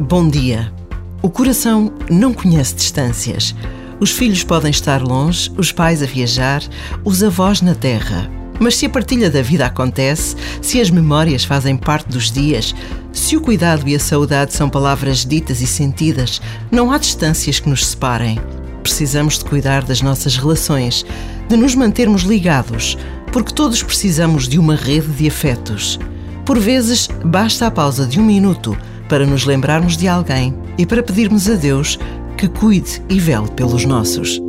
Bom dia. O coração não conhece distâncias. Os filhos podem estar longe, os pais a viajar, os avós na terra. Mas se a partilha da vida acontece, se as memórias fazem parte dos dias, se o cuidado e a saudade são palavras ditas e sentidas, não há distâncias que nos separem. Precisamos de cuidar das nossas relações, de nos mantermos ligados, porque todos precisamos de uma rede de afetos. Por vezes, basta a pausa de um minuto para nos lembrarmos de alguém e para pedirmos a Deus que cuide e vele pelos nossos.